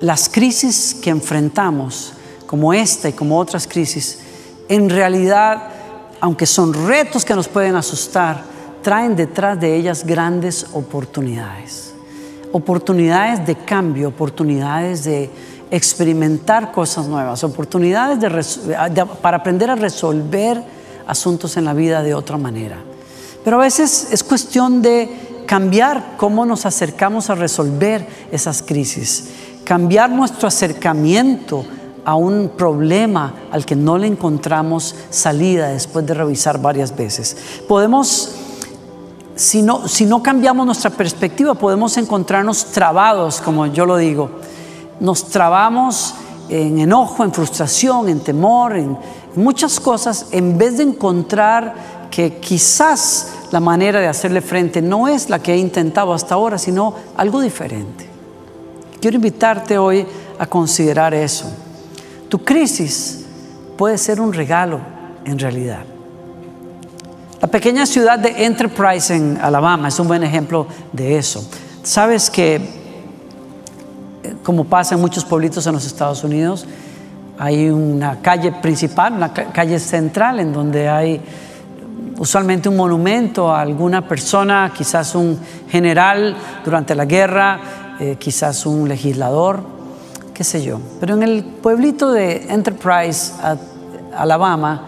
las crisis que enfrentamos, como esta y como otras crisis, en realidad, aunque son retos que nos pueden asustar, traen detrás de ellas grandes oportunidades. Oportunidades de cambio, oportunidades de experimentar cosas nuevas, oportunidades para aprender a resolver asuntos en la vida de otra manera. Pero a veces es cuestión de cambiar cómo nos acercamos a resolver esas crisis cambiar nuestro acercamiento a un problema al que no le encontramos salida después de revisar varias veces. Podemos, si no, si no cambiamos nuestra perspectiva, podemos encontrarnos trabados, como yo lo digo. Nos trabamos en enojo, en frustración, en temor, en muchas cosas, en vez de encontrar que quizás la manera de hacerle frente no es la que he intentado hasta ahora, sino algo diferente. Quiero invitarte hoy a considerar eso. Tu crisis puede ser un regalo en realidad. La pequeña ciudad de Enterprise en Alabama es un buen ejemplo de eso. Sabes que, eh, como pasa en muchos pueblitos en los Estados Unidos, hay una calle principal, una calle central en donde hay usualmente un monumento a alguna persona, quizás un general durante la guerra, eh, quizás un legislador, qué sé yo. Pero en el pueblito de Enterprise, Alabama,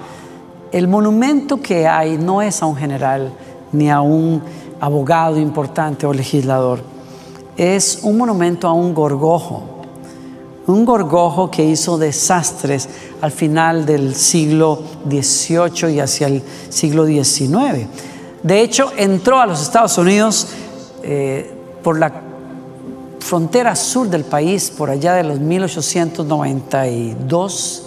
el monumento que hay no es a un general ni a un abogado importante o legislador, es un monumento a un gorgojo, un gorgojo que hizo desastres al final del siglo XVIII y hacia el siglo XIX. De hecho, entró a los Estados Unidos eh, por la frontera sur del país, por allá de los 1892,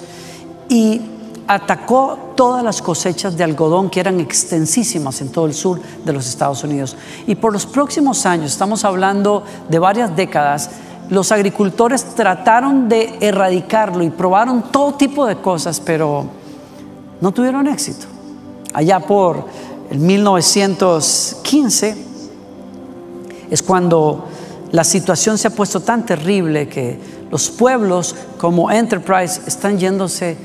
y atacó todas las cosechas de algodón que eran extensísimas en todo el sur de los Estados Unidos. Y por los próximos años, estamos hablando de varias décadas, los agricultores trataron de erradicarlo y probaron todo tipo de cosas, pero no tuvieron éxito. Allá por el 1915 es cuando la situación se ha puesto tan terrible que los pueblos como Enterprise están yéndose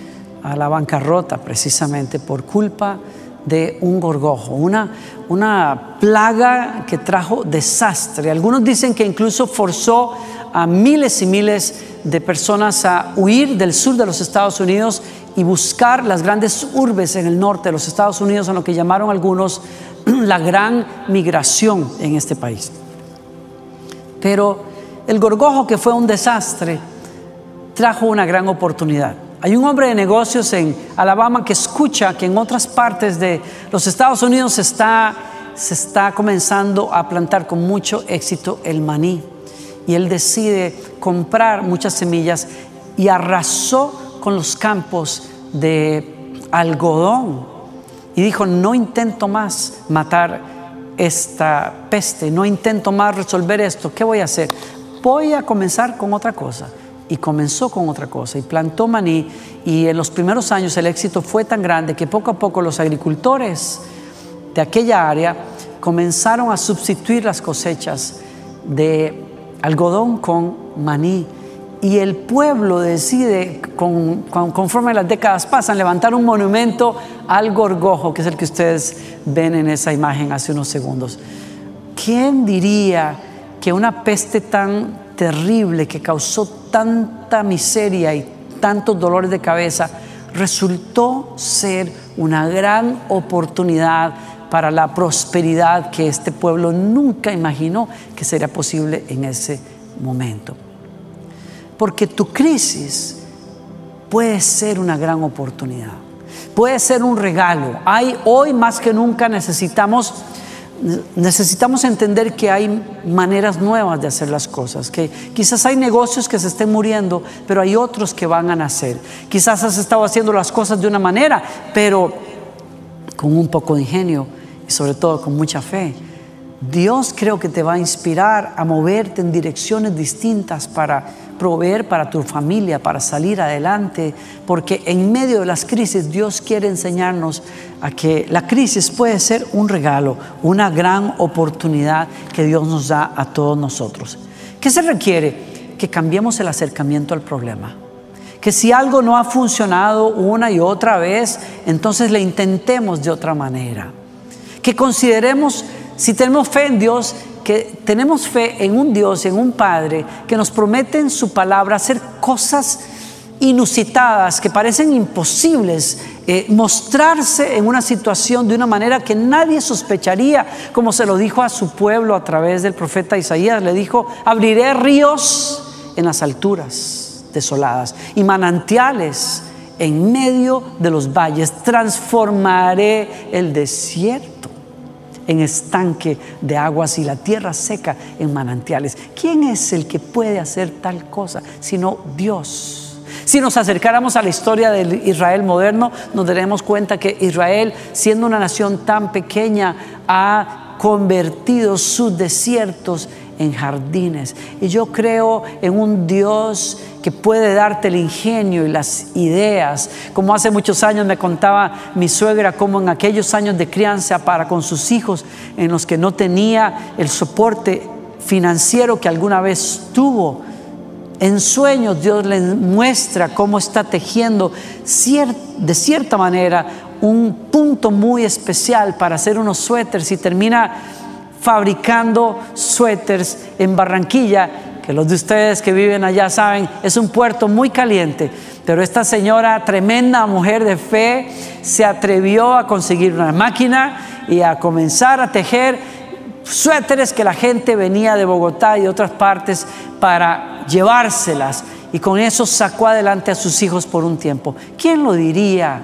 a la bancarrota precisamente por culpa de un gorgojo, una, una plaga que trajo desastre. Algunos dicen que incluso forzó a miles y miles de personas a huir del sur de los Estados Unidos y buscar las grandes urbes en el norte de los Estados Unidos, en lo que llamaron algunos la gran migración en este país. Pero el gorgojo, que fue un desastre, trajo una gran oportunidad. Hay un hombre de negocios en Alabama que escucha que en otras partes de los Estados Unidos se está, comenzando a plantar con mucho éxito el maní. Y él decide comprar muchas semillas y arrasó con los campos de algodón. Y dijo, no intento más matar esta peste, no intento más resolver esto, ¿qué voy a hacer? Voy a comenzar con otra cosa. Y comenzó con otra cosa y plantó maní y en los primeros años el éxito fue tan grande que poco a poco los agricultores de aquella área comenzaron a sustituir las cosechas de algodón con maní y el pueblo decide, conforme las décadas pasan, levantar un monumento al gorgojo, que es el que ustedes ven en esa imagen hace unos segundos. ¿Quién diría que una peste tan terrible que causó tanta miseria y tantos dolores de cabeza resultó ser una gran oportunidad para la prosperidad que este pueblo nunca imaginó que sería posible en ese momento? Porque tu crisis puede ser una gran oportunidad, puede ser un regalo. Hay, hoy más que nunca necesitamos necesitamos entender que hay maneras nuevas de hacer las cosas, que quizás hay negocios que se estén muriendo, pero hay otros que van a nacer. Quizás has estado haciendo las cosas de una manera, pero con un poco de ingenio y sobre todo con mucha fe. Dios creo que te va a inspirar a moverte en direcciones distintas para proveer para tu familia, para salir adelante, porque en medio de las crisis Dios quiere enseñarnos a que la crisis puede ser un regalo, una gran oportunidad que Dios nos da a todos nosotros. ¿Qué se requiere? Que cambiemos el acercamiento al problema. Que si algo no ha funcionado una y otra vez, entonces le intentemos de otra manera. Que consideremos, si tenemos fe en Dios, que tenemos fe en un Dios, en un Padre, que nos promete en su palabra hacer cosas inusitadas, que parecen imposibles, eh, mostrarse en una situación de una manera que nadie sospecharía, como se lo dijo a su pueblo a través del profeta Isaías, le dijo, abriré ríos en las alturas desoladas y manantiales en medio de los valles, transformaré el desierto en estanque de aguas y la tierra seca en manantiales. ¿Quién es el que puede hacer tal cosa sino Dios? Si nos acercáramos a la historia del Israel moderno, nos daremos cuenta que Israel, siendo una nación tan pequeña, ha convertido sus desiertos en jardines. Y yo creo en un Dios que puede darte el ingenio y las ideas. Como hace muchos años me contaba mi suegra, como en aquellos años de crianza para con sus hijos, en los que no tenía el soporte financiero que alguna vez tuvo. En sueños Dios les muestra cómo está tejiendo de cierta manera un punto muy especial para hacer unos suéteres y termina fabricando suéteres en Barranquilla, que los de ustedes que viven allá saben, es un puerto muy caliente. Pero esta señora, tremenda mujer de fe, se atrevió a conseguir una máquina y a comenzar a tejer suéteres que la gente venía de Bogotá y de otras partes para llevárselas. Y con eso sacó adelante a sus hijos por un tiempo. ¿Quién lo diría?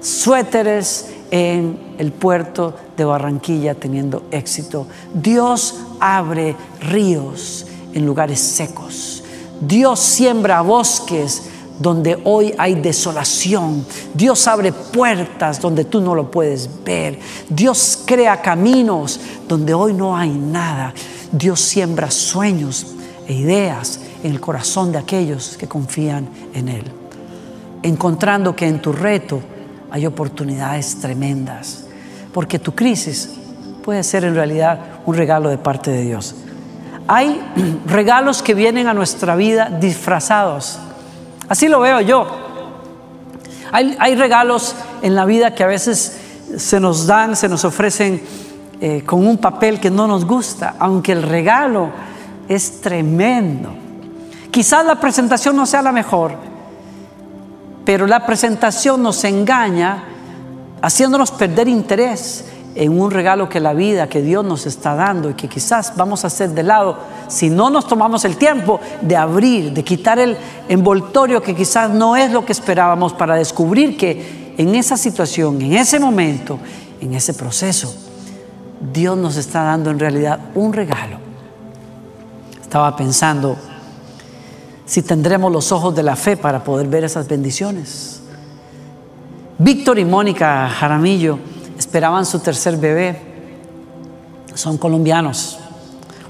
Suéteres en el puerto de Barranquilla teniendo éxito. Dios abre ríos en lugares secos. Dios siembra bosques donde hoy hay desolación. Dios abre puertas donde tú no lo puedes ver. Dios crea caminos donde hoy no hay nada. Dios siembra sueños e ideas en el corazón de aquellos que confían en Él. Encontrando que en tu reto hay oportunidades tremendas porque tu crisis puede ser en realidad un regalo de parte de Dios. Hay regalos que vienen a nuestra vida disfrazados. Así lo veo yo. Hay, regalos en la vida que a veces se nos dan, se nos ofrecen eh, con un papel que no nos gusta, aunque el regalo es tremendo. Quizás la presentación no sea la mejor, pero la presentación nos engaña haciéndonos perder interés en un regalo que la vida, que Dios nos está dando y que quizás vamos a hacer de lado si no nos tomamos el tiempo de abrir, de quitar el envoltorio que quizás no es lo que esperábamos para descubrir que en esa situación, en ese momento, en ese proceso, Dios nos está dando en realidad un regalo. Estaba pensando si tendremos los ojos de la fe para poder ver esas bendiciones. Víctor y Mónica Jaramillo esperaban su tercer bebé. Son colombianos.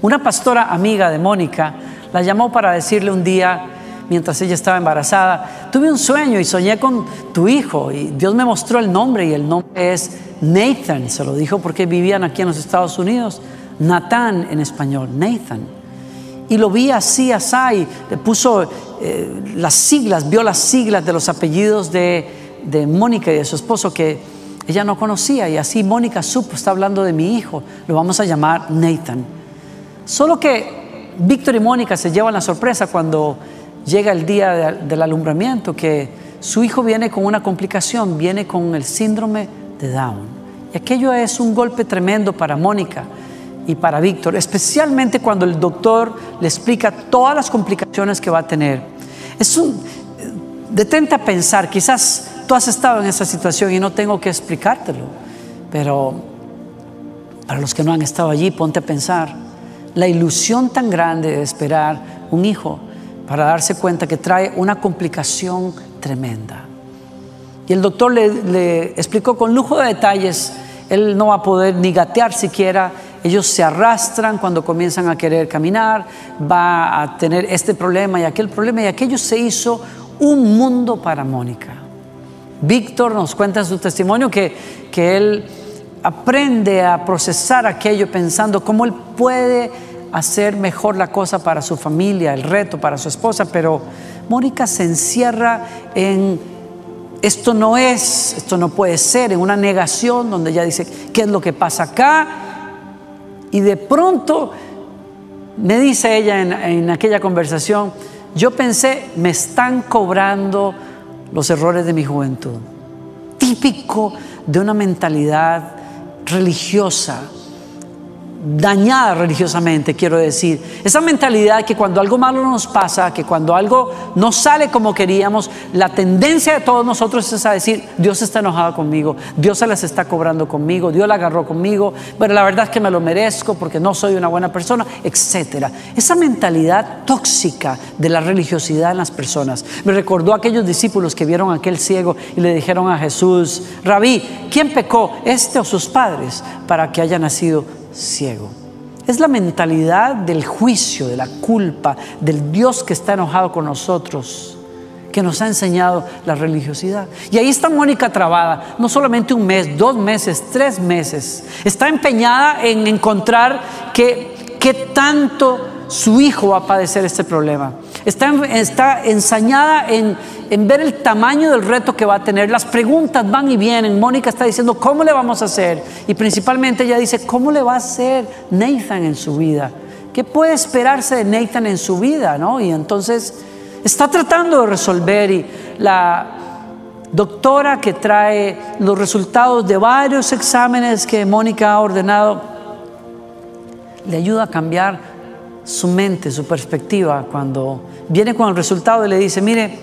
Una pastora amiga de Mónica la llamó para decirle un día, mientras ella estaba embarazada, tuve un sueño y soñé con tu hijo y Dios me mostró el nombre y el nombre es Nathan. Se lo dijo porque vivían aquí en los Estados Unidos. Nathan en español, Nathan. Y lo vi así, así, le puso eh, las siglas, vio las siglas de los apellidos de de Mónica y de su esposo que ella no conocía y así Mónica supo, está hablando de mi hijo, lo vamos a llamar Nathan. Solo que Víctor y Mónica se llevan la sorpresa cuando llega el día del alumbramiento que su hijo viene con una complicación, viene con el síndrome de Down. Y aquello es un golpe tremendo para Mónica y para Víctor, especialmente cuando el doctor le explica todas las complicaciones que va a tener. Es un detente a pensar, quizás Tú has estado en esa situación y no tengo que explicártelo, pero Para los que no han estado allí, ponte a pensar la ilusión tan grande de esperar un hijo para darse cuenta que trae una complicación tremenda. Y el doctor le, explicó con lujo de detalles, él no va a poder ni gatear siquiera, ellos se arrastran cuando comienzan a querer caminar, va a tener este problema y aquel problema, y aquello se hizo un mundo para Mónica. Víctor nos cuenta en su testimonio que, que él aprende a procesar aquello pensando cómo él puede hacer mejor la cosa para su familia, el reto para su esposa, pero Mónica se encierra en esto no es, esto no puede ser, en una negación donde ella dice, ¿qué es lo que pasa acá? Y de pronto me dice ella en, en aquella conversación, yo pensé, me están cobrando los errores de mi juventud. Típico de una mentalidad religiosa, dañada religiosamente, quiero decir. Esa mentalidad que cuando algo malo nos pasa, que cuando algo no sale como queríamos, la tendencia de todos nosotros es a decir, Dios está enojado conmigo, Dios se las está cobrando conmigo, Dios la agarró conmigo, pero la verdad es que me lo merezco porque no soy una buena persona, etc. Esa mentalidad tóxica de la religiosidad en las personas me recordó a aquellos discípulos que vieron a aquel ciego y le dijeron a Jesús, Rabí, ¿quién pecó, este o sus padres, para que haya nacido ciego. Es la mentalidad del juicio, de la culpa, del Dios que está enojado con nosotros, que nos ha enseñado la religiosidad. Y ahí está Mónica trabada, no solamente un mes, dos meses, tres meses. Está empeñada en encontrar qué, qué tanto su hijo va a padecer este problema. Está, ensañada en, en ver el tamaño del reto que va a tener. Las preguntas van y vienen. Mónica está diciendo, ¿cómo le vamos a hacer? Y principalmente ella dice, ¿cómo le va a hacer Nathan en su vida? ¿Qué puede esperarse de Nathan en su vida? ¿no? Y entonces está tratando de resolver y la doctora que trae los resultados de varios exámenes que Mónica ha ordenado, le ayuda a cambiar su mente, su perspectiva, cuando viene con el resultado y le dice, mire,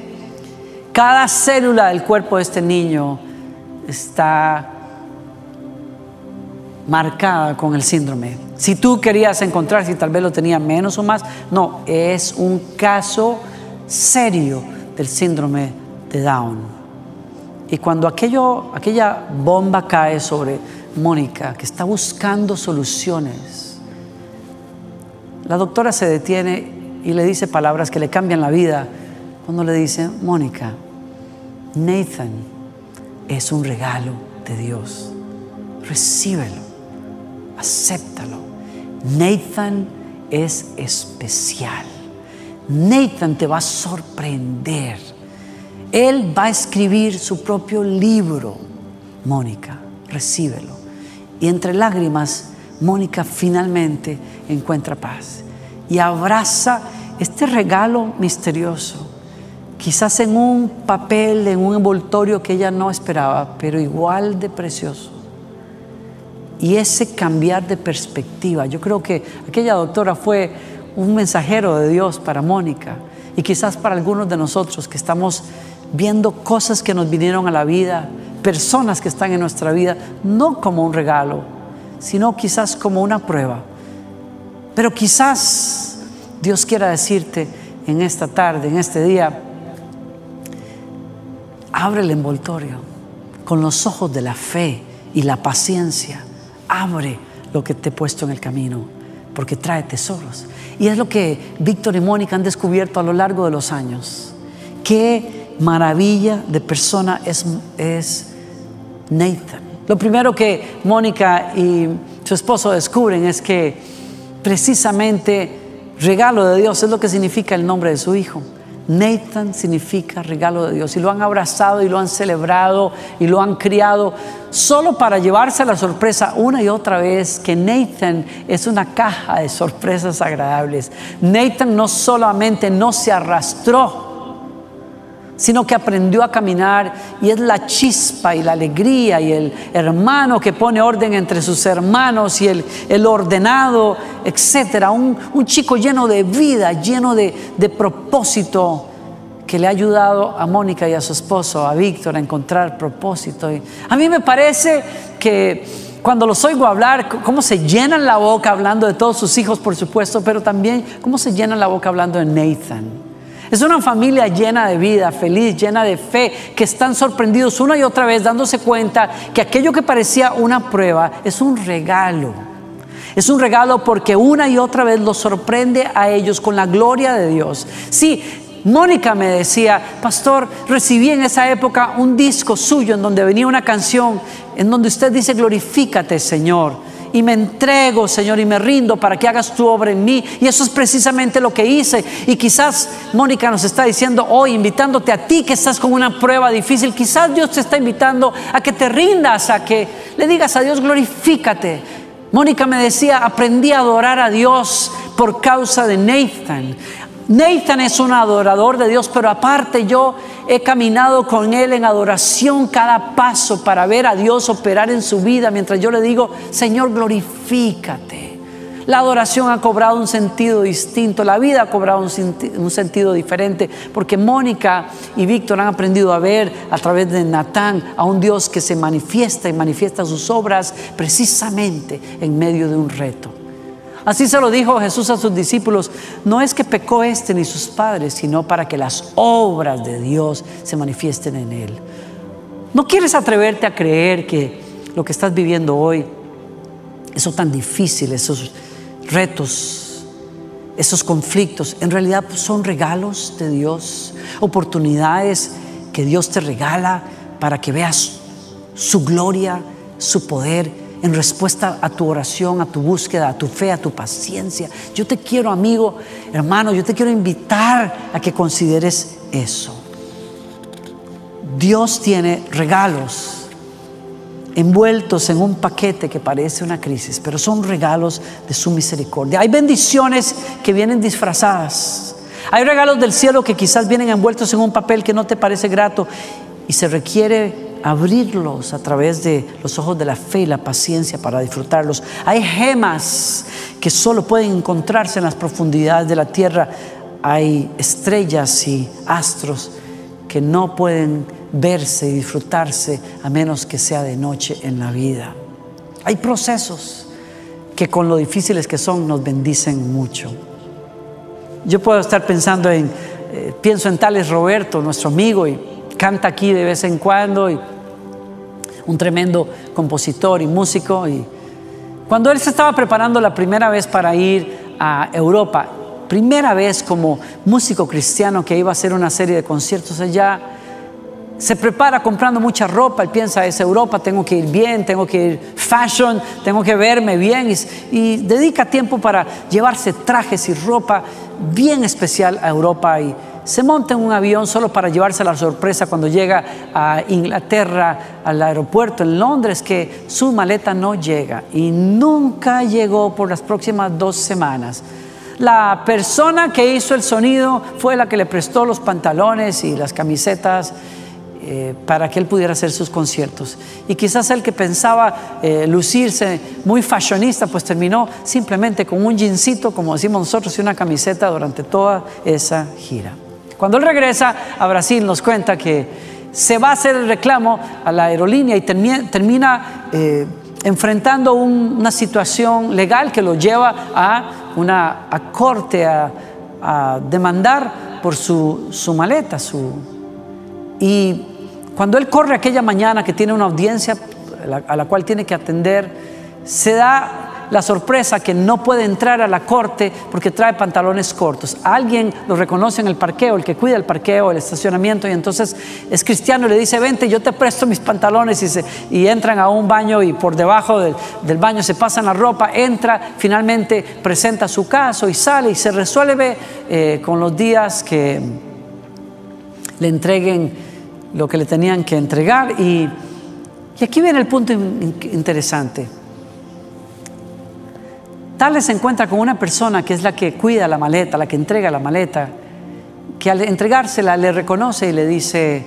cada célula del cuerpo de este niño está marcada con el síndrome. Si tú querías encontrar si tal vez lo tenía menos o más, no, es un caso serio del síndrome de Down. Y cuando aquello, aquella bomba cae sobre Mónica, que está buscando soluciones, la doctora se detiene y le dice palabras que le cambian la vida cuando le dice, Mónica, Nathan es un regalo de Dios. Recíbelo, acéptalo. Nathan es especial. Nathan te va a sorprender. Él va a escribir su propio libro. Mónica, recíbelo. Y entre lágrimas, Mónica finalmente encuentra paz y abraza este regalo misterioso quizás en un papel, en un envoltorio que ella no esperaba, pero igual de precioso. Y ese cambiar de perspectiva, yo creo que aquella doctora fue un mensajero de Dios para Mónica y quizás para algunos de nosotros que estamos viendo cosas que nos vinieron a la vida, personas que están en nuestra vida, no como un regalo, sino quizás como una prueba. Pero quizás Dios quiera decirte en esta tarde, en este día, Abre el envoltorio con los ojos de la fe y la paciencia. Abre lo que te he puesto en el camino, porque trae tesoros. Y es lo que Víctor y Mónica han descubierto a lo largo de los años. Qué maravilla de persona es, es Nathan. Lo primero que Mónica y su esposo descubren es que precisamente regalo de Dios es lo que significa el nombre de su hijo. Nathan significa regalo de Dios y lo han abrazado y lo han celebrado y lo han criado solo para llevarse la sorpresa una y otra vez que Nathan es una caja de sorpresas agradables. Nathan no solamente no se arrastró, sino que aprendió a caminar y es la chispa y la alegría y el hermano que pone orden entre sus hermanos y el, ordenado, etcétera. Un, chico lleno de vida, lleno de, de propósito que le ha ayudado a Mónica y a su esposo, a Víctor, a encontrar propósito. Y a mí me parece que cuando los oigo hablar, cómo se llenan la boca hablando de todos sus hijos, por supuesto, pero también cómo se llenan la boca hablando de Nathan. Es una familia llena de vida, feliz, llena de fe, que están sorprendidos una y otra vez dándose cuenta que aquello que parecía una prueba es un regalo. Es un regalo porque una y otra vez los sorprende a ellos con la gloria de Dios. Sí, Mónica me decía, pastor, recibí en esa época un disco suyo en donde venía una canción en donde usted dice, glorifícate Señor. Y me entrego, Señor, y me rindo para que hagas tu obra en mí. Y eso es precisamente lo que hice. Y quizás Mónica nos está diciendo hoy, invitándote a ti que estás con una prueba difícil. Quizás Dios te está invitando a que te rindas, a que le digas a Dios, glorifícate. Mónica me decía, aprendí a adorar a Dios por causa de Nathan. Nathan es un adorador de Dios, pero aparte yo he caminado con él en adoración cada paso para ver a Dios operar en su vida mientras yo le digo, Señor, glorifícate. La adoración ha cobrado un sentido distinto, la vida ha cobrado un, sentido diferente, porque Mónica y Víctor han aprendido a ver a través de Natán a un Dios que se manifiesta y manifiesta sus obras precisamente en medio de un reto. Así se lo dijo Jesús a sus discípulos, no es que pecó este ni sus padres, sino para que las obras de Dios se manifiesten en él. ¿No quieres atreverte a creer que lo que estás viviendo hoy, eso tan difícil, esos retos, esos conflictos, en realidad son regalos de Dios, oportunidades que Dios te regala para que veas su gloria, su poder en respuesta a tu oración, a tu búsqueda, a tu fe, a tu paciencia. Yo te quiero, amigo, hermano, yo te quiero invitar a que consideres eso. Dios tiene regalos envueltos en un paquete que parece una crisis, pero son regalos de su misericordia. Hay bendiciones que vienen disfrazadas. Hay regalos del cielo que quizás vienen envueltos en un papel que no te parece grato y se requiere abrirlos a través de los ojos de la fe y la paciencia para disfrutarlos. Hay gemas que solo pueden encontrarse en las profundidades de la tierra. Hay estrellas y astros que no pueden verse y disfrutarse a menos que sea de noche en la vida. Hay procesos que con lo difíciles que son nos bendicen mucho. Yo puedo estar pensando en, eh, pienso en Tales Roberto, nuestro amigo, y canta aquí de vez en cuando y un tremendo compositor y músico. Y cuando él se estaba preparando la primera vez para ir a Europa, primera vez como músico cristiano que iba a hacer una serie de conciertos allá, se prepara comprando mucha ropa, él piensa, es Europa, tengo que ir bien, tengo que ir fashion, tengo que verme bien y, y dedica tiempo para llevarse trajes y ropa bien especial a Europa y se monta en un avión solo para llevarse la sorpresa cuando llega a Inglaterra, al aeropuerto en Londres, que su maleta no llega y nunca llegó por las próximas dos semanas. La persona que hizo el sonido fue la que le prestó los pantalones y las camisetas eh, para que él pudiera hacer sus conciertos. Y quizás el que pensaba eh, lucirse muy fashionista, pues terminó simplemente con un jeansito, como decimos nosotros, y una camiseta durante toda esa gira. Cuando él regresa a Brasil nos cuenta que se va a hacer el reclamo a la aerolínea y termina, eh, enfrentando una situación legal que lo lleva a una corte a, demandar por su, maleta. Su, y cuando él corre aquella mañana que tiene una audiencia a la cual tiene que atender, se da la sorpresa que no puede entrar a la corte porque trae pantalones cortos. Alguien lo reconoce en el parqueo, el que cuida el parqueo, el estacionamiento, y entonces es cristiano y le dice, vente, yo te presto mis pantalones y, se, y entran a un baño y por debajo del, baño se pasan la ropa, entra, finalmente presenta su caso y sale y se resuelve eh, con los días que le entreguen lo que le tenían que entregar. Y, y aquí viene el punto interesante. Tal se encuentra con una persona que es la que cuida la maleta, la que entrega la maleta, que al entregársela le reconoce y le dice,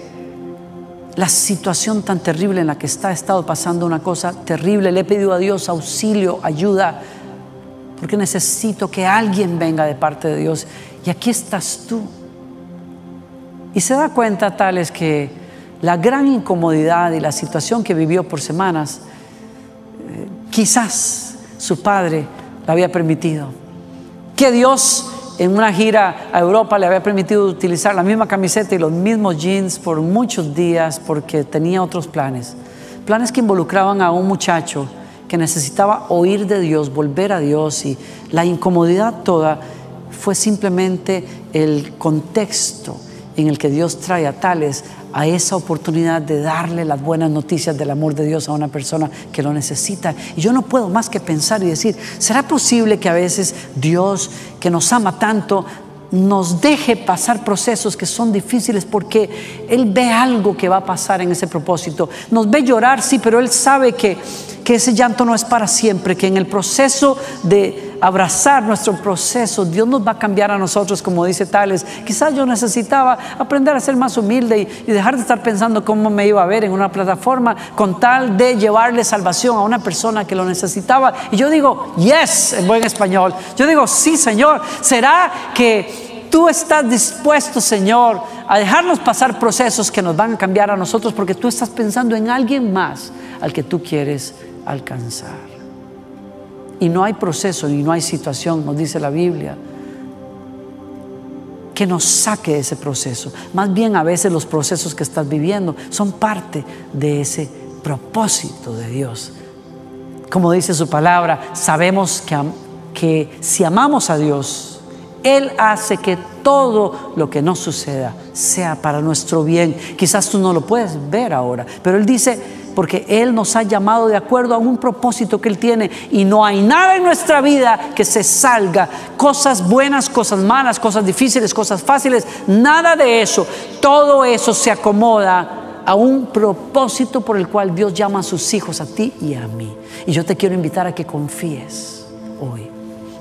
la situación tan terrible en la que está, he estado pasando una cosa terrible, le he pedido a Dios auxilio, ayuda, porque necesito que alguien venga de parte de Dios. Y aquí estás tú. Y se da cuenta tales que la gran incomodidad y la situación que vivió por semanas quizás su padre le había permitido. Que Dios en una gira a Europa le había permitido utilizar la misma camiseta y los mismos jeans por muchos días porque tenía otros planes. Planes que involucraban a un muchacho que necesitaba oír de Dios, volver a Dios y la incomodidad toda fue simplemente el contexto en el que Dios trae a tales a esa oportunidad de darle las buenas noticias del amor de Dios a una persona que lo necesita. Y yo no puedo más que pensar y decir, ¿será posible que a veces Dios, que nos ama tanto, nos deje pasar procesos que son difíciles porque Él ve algo que va a pasar en ese propósito. Nos ve llorar, sí, pero Él sabe que, que ese llanto no es para siempre, que en el proceso de abrazar nuestro proceso, Dios nos va a cambiar a nosotros, como dice Tales. Quizás yo necesitaba aprender a ser más humilde y, y dejar de estar pensando cómo me iba a ver en una plataforma con tal de llevarle salvación a una persona que lo necesitaba. Y yo digo, yes, en buen español. Yo digo, sí, Señor. ¿Será que tú estás dispuesto, Señor, a dejarnos pasar procesos que nos van a cambiar a nosotros porque tú estás pensando en alguien más al que tú quieres alcanzar. Y no hay proceso y no hay situación, nos dice la Biblia, que nos saque de ese proceso. Más bien a veces los procesos que estás viviendo son parte de ese propósito de Dios. Como dice su palabra, sabemos que, que si amamos a Dios, él hace que todo lo que nos suceda sea para nuestro bien. Quizás tú no lo puedes ver ahora, pero Él dice, porque Él nos ha llamado de acuerdo a un propósito que Él tiene y no hay nada en nuestra vida que se salga, cosas buenas, cosas malas, cosas difíciles, cosas fáciles, nada de eso. Todo eso se acomoda a un propósito por el cual Dios llama a sus hijos, a ti y a mí. Y yo te quiero invitar a que confíes hoy.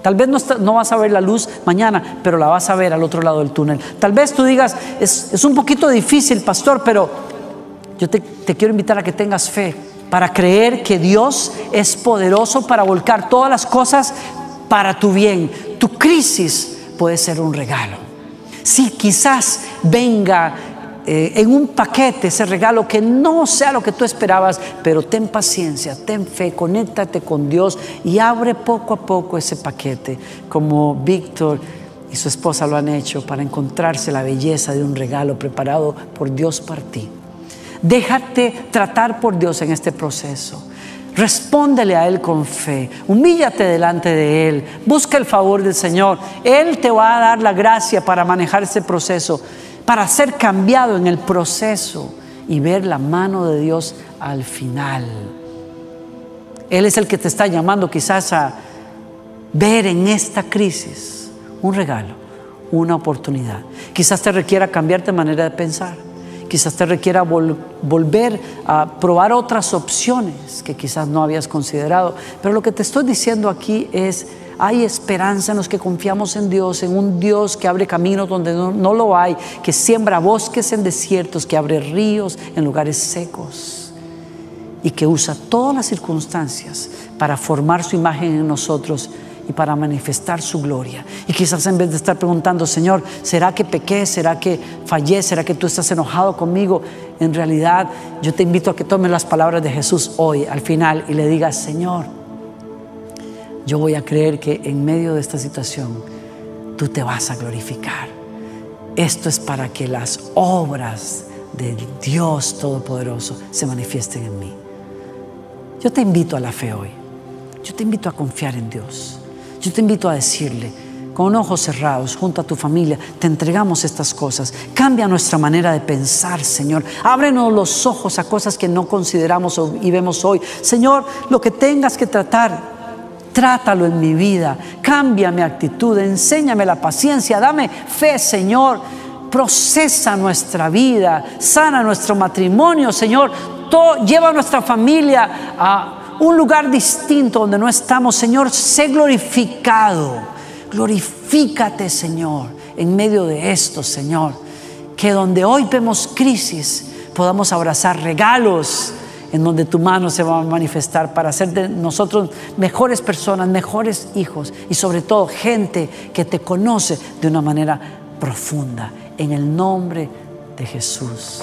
Tal vez no, vas a ver la luz mañana, pero la vas a ver al otro lado del túnel. Tal vez tú digas, es, un poquito difícil, pastor, pero yo te, quiero invitar a que tengas fe para creer que Dios es poderoso para volcar todas las cosas para tu bien. Tu crisis puede ser un regalo. Si quizás venga eh, en un paquete ese regalo que no sea lo que tú esperabas, pero ten paciencia, ten fe, conéctate con Dios y abre poco a poco ese paquete, como Víctor y su esposa lo han hecho para encontrarse la belleza de un regalo preparado por Dios para ti. Déjate tratar por Dios en este proceso. Respóndele a Él con fe, humíllate delante de Él, busca el favor del Señor. Él te va a dar la gracia para manejar ese proceso para ser cambiado en el proceso y ver la mano de Dios al final. Él es el que te está llamando quizás a ver en esta crisis un regalo, una oportunidad. Quizás te requiera cambiarte manera de pensar. Quizás te requiera volver a probar otras opciones que quizás no habías considerado. Pero lo que te estoy diciendo aquí es hay esperanza en los que confiamos en Dios, en un Dios que abre caminos donde no, lo hay, que siembra bosques en desiertos, que abre ríos en lugares secos y que usa todas las circunstancias para formar su imagen en nosotros y para manifestar su gloria. Y quizás en vez de estar preguntando, Señor, ¿será que pequé? ¿Será que fallé? ¿Será que tú estás enojado conmigo? En realidad, yo te invito a que tomes las palabras de Jesús hoy, al final, y le digas, Señor, yo voy a creer que en medio de esta situación tú te vas a glorificar. Esto es para que las obras de Dios Todopoderoso se manifiesten en mí. Yo te invito a la fe hoy. Yo te invito a confiar en Dios. Yo te invito a decirle, con ojos cerrados, junto a tu familia, te entregamos estas cosas. Cambia nuestra manera de pensar, Señor. Ábrenos los ojos a cosas que no consideramos y vemos hoy. Señor, lo que tengas que tratar, Trátalo en mi vida, cambia mi actitud, enséñame la paciencia, dame fe, Señor. Procesa nuestra vida, sana nuestro matrimonio, Señor. Lleva nuestra familia a un lugar distinto donde no estamos, Señor. Sé glorificado. Glorifícate, Señor, en medio de esto, Señor. Que donde hoy vemos crisis, podamos abrazar regalos en donde tu mano se va a manifestar para hacer de nosotros mejores personas, mejores hijos y sobre todo gente que te conoce de una manera profunda. En el nombre de Jesús.